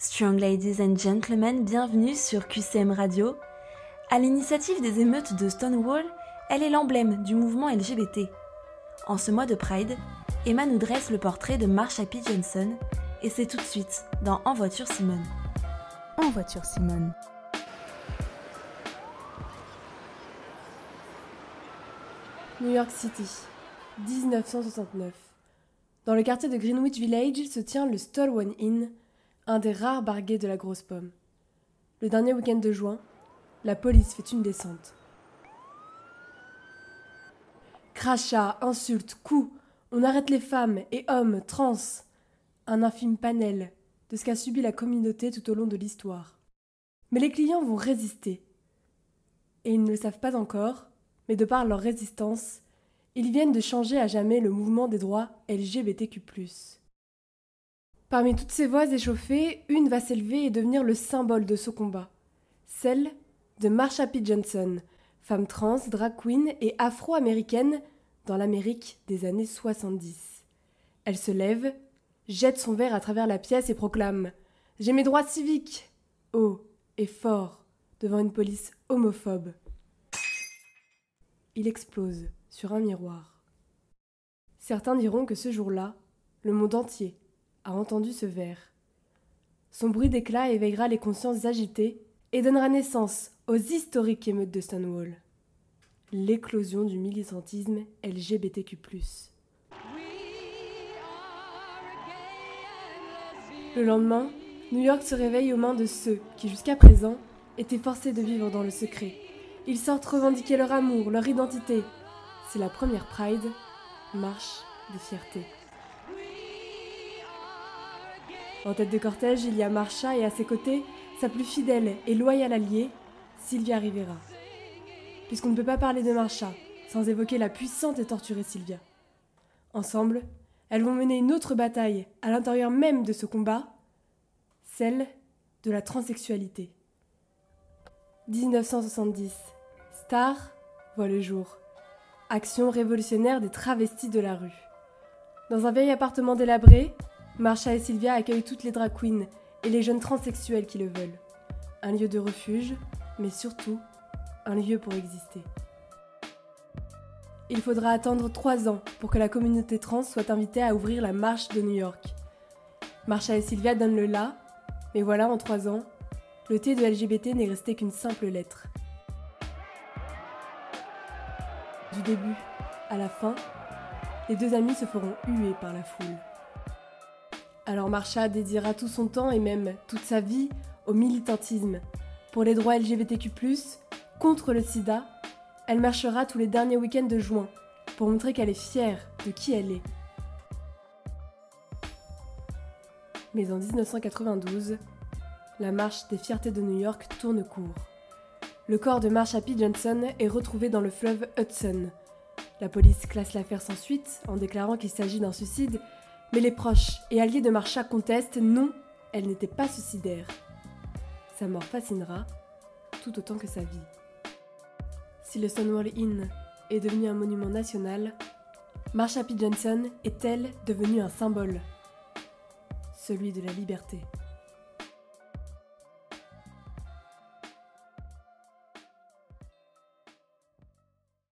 Strong Ladies and Gentlemen, bienvenue sur QCM Radio. À l'initiative des émeutes de Stonewall, elle est l'emblème du mouvement LGBT. En ce mois de Pride, Emma nous dresse le portrait de Marsha P. Johnson, et c'est tout de suite dans En voiture Simone. En voiture Simone. New York City, 1969. Dans le quartier de Greenwich Village se tient le Stallone Inn, un des rares barguets de la grosse pomme. Le dernier week-end de juin, la police fait une descente. Crachats, insultes, coups, on arrête les femmes et hommes, trans. Un infime panel de ce qu'a subi la communauté tout au long de l'histoire. Mais les clients vont résister. Et ils ne le savent pas encore, mais de par leur résistance, ils viennent de changer à jamais le mouvement des droits LGBTQ. Parmi toutes ces voix échauffées, une va s'élever et devenir le symbole de ce combat. Celle de Marsha P. Johnson, femme trans, drag queen et afro-américaine dans l'Amérique des années 70. Elle se lève, jette son verre à travers la pièce et proclame J'ai mes droits civiques haut et fort devant une police homophobe. Il explose sur un miroir. Certains diront que ce jour-là, le monde entier a entendu ce vers. Son bruit d'éclat éveillera les consciences agitées et donnera naissance aux historiques émeutes de Stonewall. L'éclosion du militantisme LGBTQ. Le lendemain, New York se réveille aux mains de ceux qui, jusqu'à présent, étaient forcés de vivre dans le secret. Ils sortent revendiquer leur amour, leur identité. C'est la première Pride, marche de fierté. En tête de cortège, il y a Marcha et à ses côtés, sa plus fidèle et loyale alliée, Sylvia Rivera. Puisqu'on ne peut pas parler de Marcha sans évoquer la puissante et torturée Sylvia. Ensemble, elles vont mener une autre bataille à l'intérieur même de ce combat, celle de la transsexualité. 1970. Star voit le jour. Action révolutionnaire des travestis de la rue. Dans un vieil appartement délabré, Marsha et Sylvia accueillent toutes les drag queens et les jeunes transsexuels qui le veulent. Un lieu de refuge, mais surtout un lieu pour exister. Il faudra attendre trois ans pour que la communauté trans soit invitée à ouvrir la marche de New York. Marsha et Sylvia donnent le là, mais voilà, en trois ans, le T de LGBT n'est resté qu'une simple lettre. Du début à la fin, les deux amis se feront huer par la foule. Alors Marsha dédiera tout son temps et même toute sa vie au militantisme. Pour les droits LGBTQ, contre le sida, elle marchera tous les derniers week-ends de juin pour montrer qu'elle est fière de qui elle est. Mais en 1992, la marche des fiertés de New York tourne court. Le corps de Marsha P. Johnson est retrouvé dans le fleuve Hudson. La police classe l'affaire sans suite en déclarant qu'il s'agit d'un suicide mais les proches et alliés de Marsha contestent non, elle n'était pas suicidaire. Sa mort fascinera tout autant que sa vie. Si le Stonewall Inn est devenu un monument national, Marsha P. Johnson est-elle devenue un symbole? Celui de la liberté.